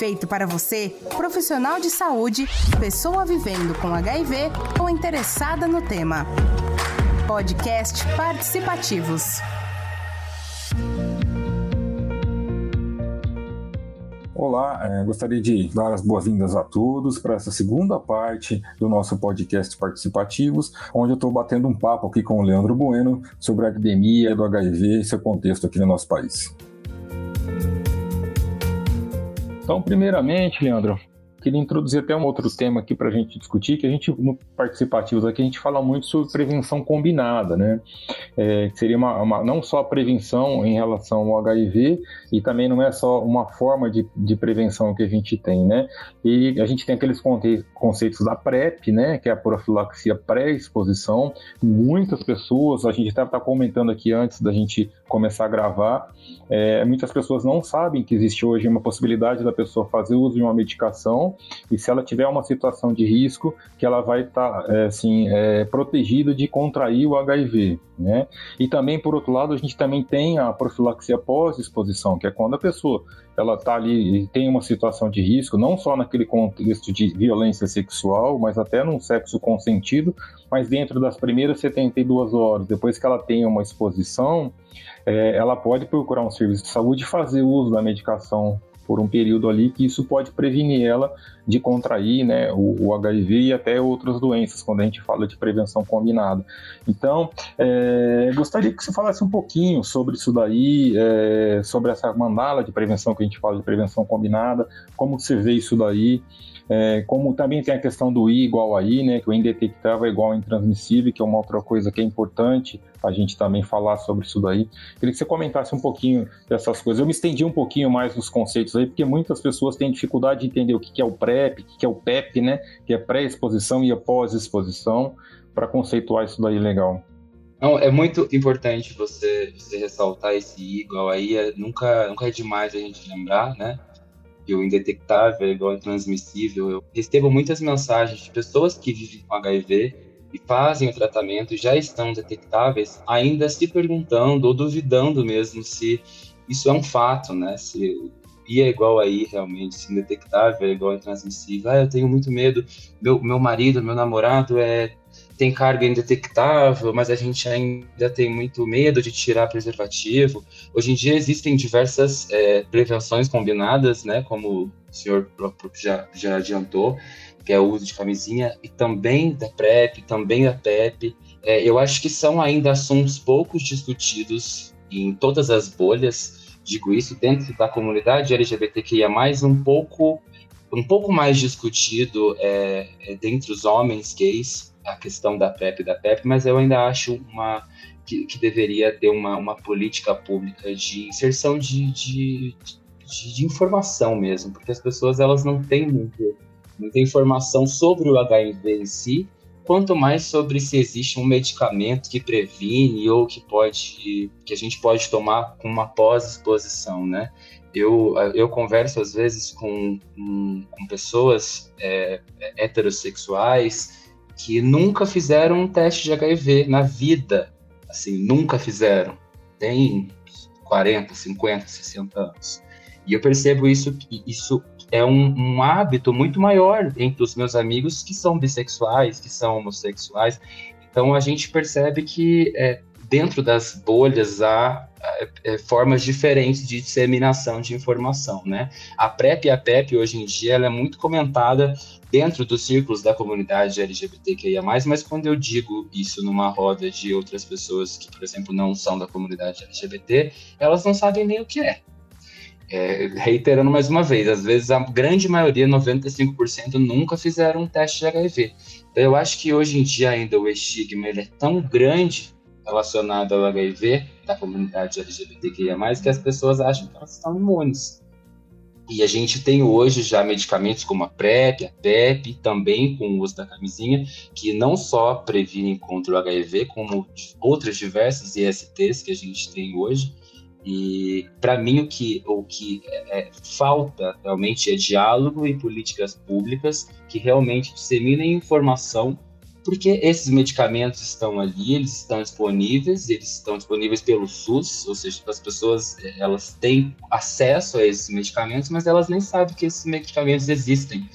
feito para você, profissional de saúde, pessoa vivendo com HIV ou interessada no tema. Podcast Participativos. Olá, é, gostaria de dar as boas-vindas a todos para essa segunda parte do nosso podcast Participativos, onde eu estou batendo um papo aqui com o Leandro Bueno sobre a epidemia do HIV e seu contexto aqui no nosso país. Então, primeiramente, Leandro, queria introduzir até um outro tema aqui para a gente discutir, que a gente, no Participativos aqui, a gente fala muito sobre prevenção combinada, né? É, seria uma, uma, não só a prevenção em relação ao HIV, e também não é só uma forma de, de prevenção que a gente tem, né? E a gente tem aqueles conceitos da PrEP, né? Que é a profilaxia pré-exposição. Muitas pessoas, a gente estava tá comentando aqui antes da gente começar a gravar, é, muitas pessoas não sabem que existe hoje uma possibilidade da pessoa fazer uso de uma medicação e se ela tiver uma situação de risco, que ela vai estar tá, é, assim, é, protegida de contrair o HIV. Né? E também, por outro lado, a gente também tem a profilaxia pós-exposição, que é quando a pessoa ela está ali e tem uma situação de risco, não só naquele contexto de violência sexual, mas até num sexo consentido, mas dentro das primeiras 72 horas, depois que ela tem uma exposição, é, ela pode procurar um serviço de saúde e fazer uso da medicação por um período ali, que isso pode prevenir ela de contrair né, o, o, HIV e até outras doenças, quando a gente fala de prevenção combinada. Então, é, gostaria que você falasse um pouquinho sobre isso daí, é, sobre essa mandala de prevenção que a gente fala de prevenção combinada, como você vê isso daí, é, como também tem a questão do I igual a I, né, que o indetectável é igual ao intransmissível, que é uma outra coisa que é importante a gente também falar sobre isso daí. Queria que você comentasse um pouquinho dessas coisas. Eu me estendi um pouquinho mais nos conceitos aí, porque muitas pessoas têm dificuldade de entender o que é o PrEP, o que é o PEP, né, que é pré-exposição e a pós-exposição, para conceituar isso daí legal. Não, é muito importante você, você ressaltar esse I igual aí, é, nunca, nunca é demais a gente lembrar, né? Indetectável é igual ao transmissível. Eu recebo muitas mensagens de pessoas que vivem com HIV e fazem o tratamento, já estão detectáveis, ainda se perguntando ou duvidando mesmo se isso é um fato, né? Se I é igual a I realmente, se indetectável é igual a transmissível. Ah, eu tenho muito medo, meu, meu marido, meu namorado é tem carga indetectável, mas a gente ainda tem muito medo de tirar preservativo. Hoje em dia existem diversas é, prevenções combinadas, né, como o senhor já, já adiantou, que é o uso de camisinha, e também da PrEP, também da PEP. É, eu acho que são ainda assuntos poucos discutidos em todas as bolhas, digo isso, dentro da comunidade LGBTQIA+, um pouco um pouco mais discutido é, é, dentre os homens gays, a questão da PrEP e da PEP, mas eu ainda acho uma, que, que deveria ter uma, uma política pública de inserção de, de, de, de, informação mesmo, porque as pessoas elas não têm muito, muita informação sobre o HIV em si, quanto mais sobre se existe um medicamento que previne ou que pode que a gente pode tomar com uma pós-exposição, né? Eu, eu converso às vezes com, com, com pessoas é, heterossexuais que nunca fizeram um teste de HIV na vida. Assim, nunca fizeram. Tem 40, 50, 60 anos. E eu percebo isso que isso é um, um, hábito muito maior entre os meus amigos que são bissexuais, que são homossexuais. Então a gente percebe que é, dentro das bolhas há é, é, formas diferentes de disseminação de informação, né? A PrEP e a PEP hoje em dia ela é muito comentada dentro dos círculos da comunidade LGBTQIA+, mas quando eu digo isso numa roda de outras pessoas que, por exemplo, não são da comunidade LGBT, elas não sabem nem o que é. é reiterando mais uma vez, às vezes a grande maioria, 95%, nunca fizeram um teste de HIV. Então eu acho que hoje em dia ainda o estigma ele é tão grande relacionado ao HIV da comunidade LGBTQIA+, que as pessoas acham que elas estão imunes. E a gente tem hoje já medicamentos como a PrEP, a PEP, também com o uso da camisinha, que não só previnem contra o HIV, como outras diversas ISTs que a gente tem hoje. E para mim o que, o que é, falta realmente é diálogo e políticas públicas que realmente disseminem informação porque esses medicamentos estão ali, eles estão disponíveis, eles estão disponíveis pelo SUS, ou seja, as pessoas elas têm acesso a esses medicamentos, mas elas nem sabem que esses medicamentos existem.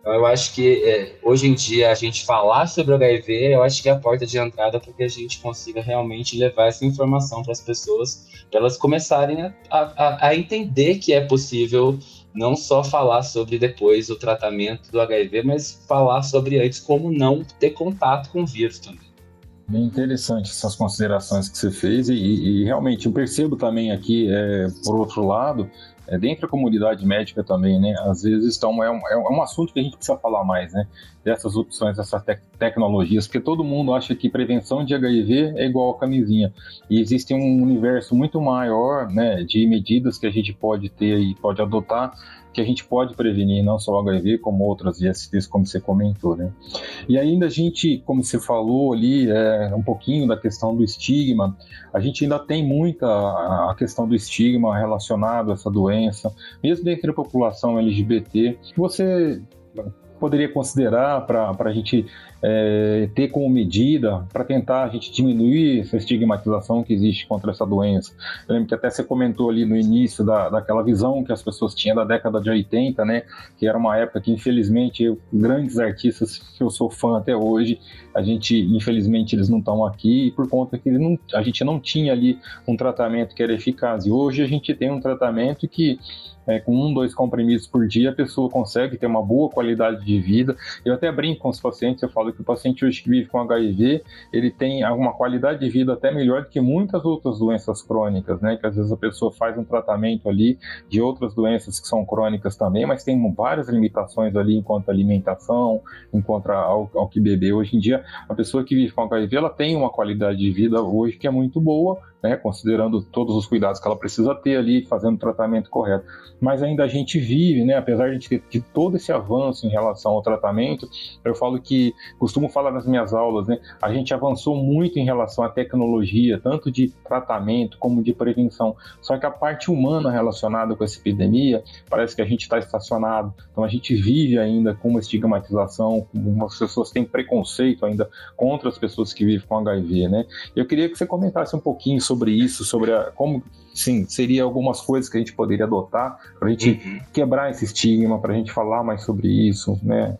Então, eu acho que é, hoje em dia a gente falar sobre o HIV, eu acho que é a porta de entrada para que a gente consiga realmente levar essa informação para as pessoas, para elas começarem a, a, a, entender que é possível não só falar sobre depois o tratamento do HIV, mas falar sobre antes como não ter contato com o vírus também. Bem interessante essas considerações que você fez e, e realmente eu percebo também aqui, é, por outro lado, é, dentro da comunidade médica também, né? Às vezes estão, é, um, é um assunto que a gente precisa falar mais, né? Dessas opções, dessas te tecnologias, porque todo mundo acha que prevenção de HIV é igual a camisinha. E existe um universo muito maior, né, de medidas que a gente pode ter e pode adotar que a gente pode prevenir não só o HIV, como outras ISTs, como você comentou, né? E ainda a gente, como você falou ali, é, um pouquinho da questão do estigma, a gente ainda tem muita a questão do estigma relacionado a essa doença, mesmo dentro da população LGBT. Você poderia considerar para a gente é, ter como medida para tentar a gente diminuir essa estigmatização que existe contra essa doença? Eu lembro que até você comentou ali no início da, daquela visão que as pessoas tinham da década de 80, né? Que era uma época que, infelizmente, eu, grandes artistas que eu sou fã até hoje, a gente, infelizmente, eles não estão aqui por conta que não, a gente não tinha ali um tratamento que era eficaz. E hoje a gente tem um tratamento que é, com um, dois comprimidos por dia, a pessoa consegue ter uma boa qualidade de vida. Eu até brinco com os pacientes, eu falo que o paciente hoje que vive com HIV, ele tem uma qualidade de vida até melhor do que muitas outras doenças crônicas, né? Que às vezes a pessoa faz um tratamento ali de outras doenças que são crônicas também, mas tem várias limitações ali enquanto alimentação, enquanto ao, ao que beber. Hoje em dia, a pessoa que vive com HIV, ela tem uma qualidade de vida hoje que é muito boa, né, considerando todos os cuidados que ela precisa ter ali, fazendo o tratamento correto. Mas ainda a gente vive, né, apesar de ter de todo esse avanço em relação ao tratamento, eu falo que, costumo falar nas minhas aulas, né, a gente avançou muito em relação à tecnologia, tanto de tratamento como de prevenção. Só que a parte humana relacionada com essa epidemia, parece que a gente está estacionado. Então a gente vive ainda com uma estigmatização, as pessoas têm preconceito ainda contra as pessoas que vivem com HIV, né? Eu queria que você comentasse um pouquinho sobre sobre isso, sobre a, como, sim, seria algumas coisas que a gente poderia adotar para a gente uhum. quebrar esse estigma, para a gente falar mais sobre isso, né?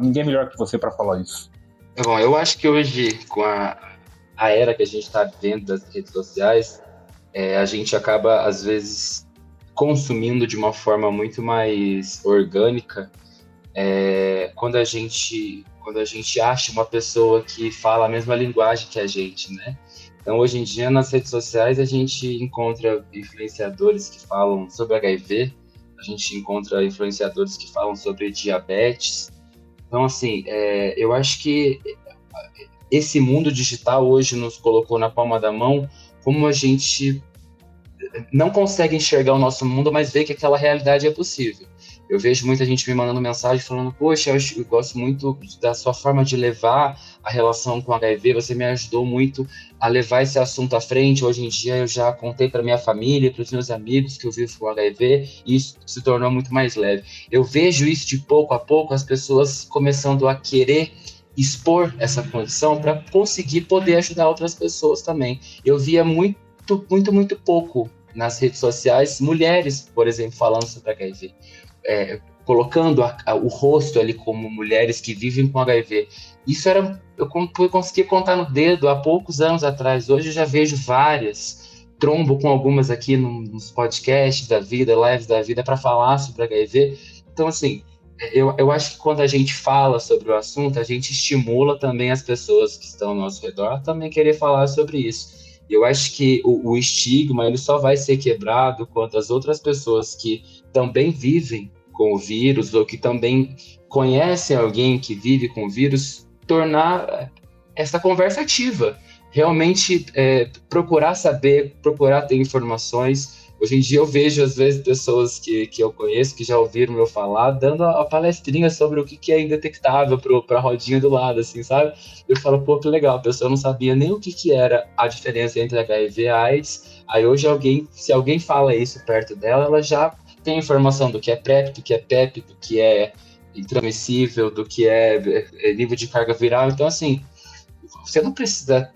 Ninguém é melhor que você para falar isso. Tá bom, eu acho que hoje, com a, a era que a gente está vivendo das redes sociais, é, a gente acaba, às vezes, consumindo de uma forma muito mais orgânica é, quando a gente quando a gente acha uma pessoa que fala a mesma linguagem que a gente, né? Então, hoje em dia, nas redes sociais, a gente encontra influenciadores que falam sobre HIV, a gente encontra influenciadores que falam sobre diabetes. Então, assim, é, eu acho que esse mundo digital hoje nos colocou na palma da mão como a gente não consegue enxergar o nosso mundo, mas vê que aquela realidade é possível. Eu vejo muita gente me mandando mensagem falando: Poxa, eu, gosto muito da sua forma de levar a relação com HIV, você me ajudou muito a levar esse assunto à frente. Hoje em dia eu já contei para minha família, para os meus amigos que eu vivo com HIV, e isso se tornou muito mais leve. Eu vejo isso de pouco a pouco, as pessoas começando a querer expor essa condição para conseguir poder ajudar outras pessoas também. Eu via muito, muito, muito pouco nas redes sociais mulheres, por exemplo, falando sobre HIV é, colocando a, a, o rosto ali como mulheres que vivem com HIV. Isso era eu conseguia contar no dedo há poucos anos atrás. Hoje eu já vejo várias, trombo com algumas aqui nos podcasts da vida, lives da vida para falar sobre HIV. Então assim, eu, eu acho que quando a gente fala sobre o assunto, a gente estimula também as pessoas que estão ao nosso redor a também querer falar sobre isso. Eu acho que o, o estigma ele só vai ser quebrado quando as outras pessoas que também vivem com o vírus ou que também conhecem alguém que vive com o vírus tornar essa conversa ativa. Realmente é, procurar saber, procurar ter informações. Hoje em dia eu vejo, às vezes, pessoas que, que eu conheço, que já ouviram eu falar, dando a, palestrinha sobre o que, que é indetectável para a rodinha do lado, assim, sabe? Eu falo, pô, que legal, a pessoa não sabia nem o que, que era a diferença entre HIV e AIDS. Aí hoje alguém, se alguém fala isso perto dela, ela já tem informação do que é PrEP, do que é PEP, do que é, intransmissível, do que é, é, é nível de carga viral. Então, assim, você não precisa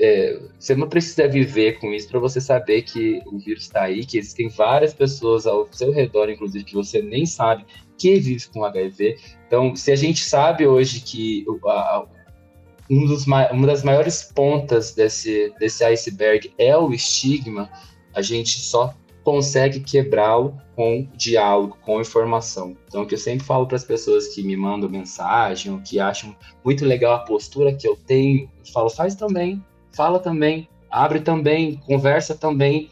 é, você não precisa viver com isso para você saber que o vírus está aí, que existem várias pessoas ao seu redor, inclusive, que você nem sabe que vive com HIV. Então, se a gente sabe hoje que a, um dos, uma das maiores pontas desse, desse iceberg é o estigma, a gente só consegue quebrá-lo com diálogo, com informação. Então, o que eu sempre falo para as pessoas que me mandam mensagem, ou que acham muito legal a postura que eu tenho, eu falo, faz também, fala também, abre também, conversa também.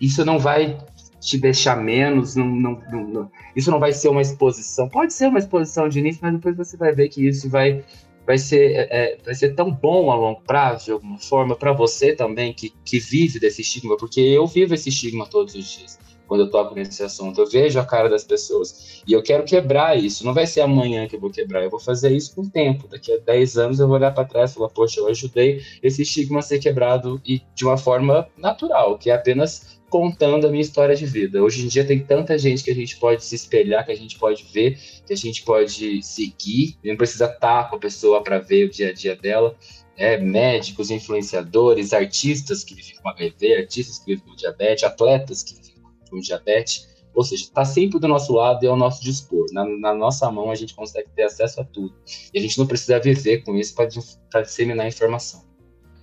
Isso não vai te deixar menos, não, não, não, isso não vai ser uma exposição. Pode ser uma exposição de início, mas depois você vai ver que isso vai, vai, ser, é, é vai ser tão bom a longo prazo, de alguma forma, para você também, que, que vive desse estigma, porque eu vivo esse estigma todos os dias quando eu toco nesse assunto. Eu vejo a cara das pessoas e eu quero quebrar isso. Não vai ser amanhã que eu vou quebrar, eu vou fazer isso com o tempo. Daqui a 10 anos eu vou olhar para trás e falar: Poxa, eu ajudei esse estigma a ser quebrado e de uma forma natural, que é apenas contando a minha história de vida. Hoje em dia tem tanta gente que a gente pode se espelhar, que a gente pode ver, que a gente pode seguir, não precisa estar com a pessoa para ver o dia a dia dela. É, médicos, influenciadores, artistas que vivem com HIV, artistas que vivem com diabetes, atletas que vivem com diabetes, ou seja, está sempre do nosso lado e ao nosso dispor. Na, na, nossa mão a gente consegue ter acesso a tudo. E a gente não precisa viver com isso para disseminar informação.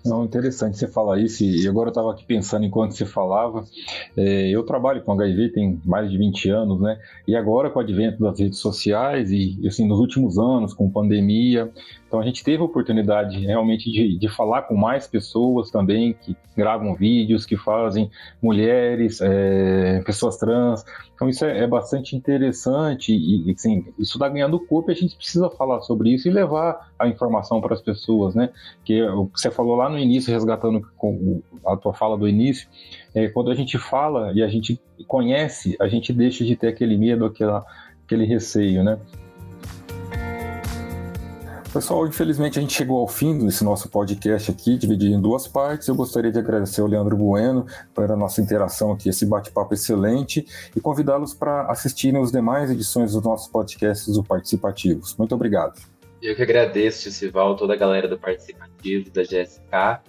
Não, interessante você falar isso, e agora eu estava aqui pensando enquanto você falava. É, eu trabalho com HIV tem mais de 20 anos, né? E agora com o advento das redes sociais e, assim, nos últimos anos, com pandemia, então a gente teve a oportunidade realmente de, de falar com mais pessoas também que gravam vídeos, que fazem mulheres, é, pessoas trans. Então isso é, é bastante interessante e assim, isso está ganhando corpo e a gente precisa falar sobre isso e levar a informação para as pessoas, né? Que o que você falou lá no início, resgatando a tua fala do início, é, quando a gente fala e a gente conhece, a gente deixa de ter aquele medo, aquela, aquele receio, né? Pessoal, infelizmente a gente chegou ao fim desse nosso podcast aqui, dividido em duas partes. Eu gostaria de agradecer ao Leandro Bueno pela nossa interação aqui, esse bate-papo excelente, e convidá-los para assistirem as demais edições dos nossos podcasts do Participativos. Muito obrigado. Eu que agradeço, Ticival, toda a galera do Participativo, da GSK,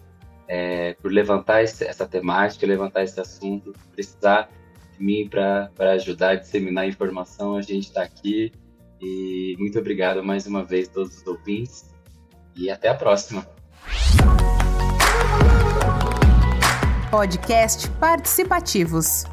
é, por levantar esse, essa temática, levantar esse assunto, precisar de mim para ajudar disseminar informação, a gente está aqui e muito obrigado mais uma vez a todos os ouvintes e até a próxima. Podcast Participativos.